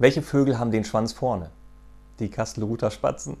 Welche Vögel haben den Schwanz vorne? Die Kastelruther Spatzen.